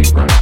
it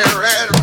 and red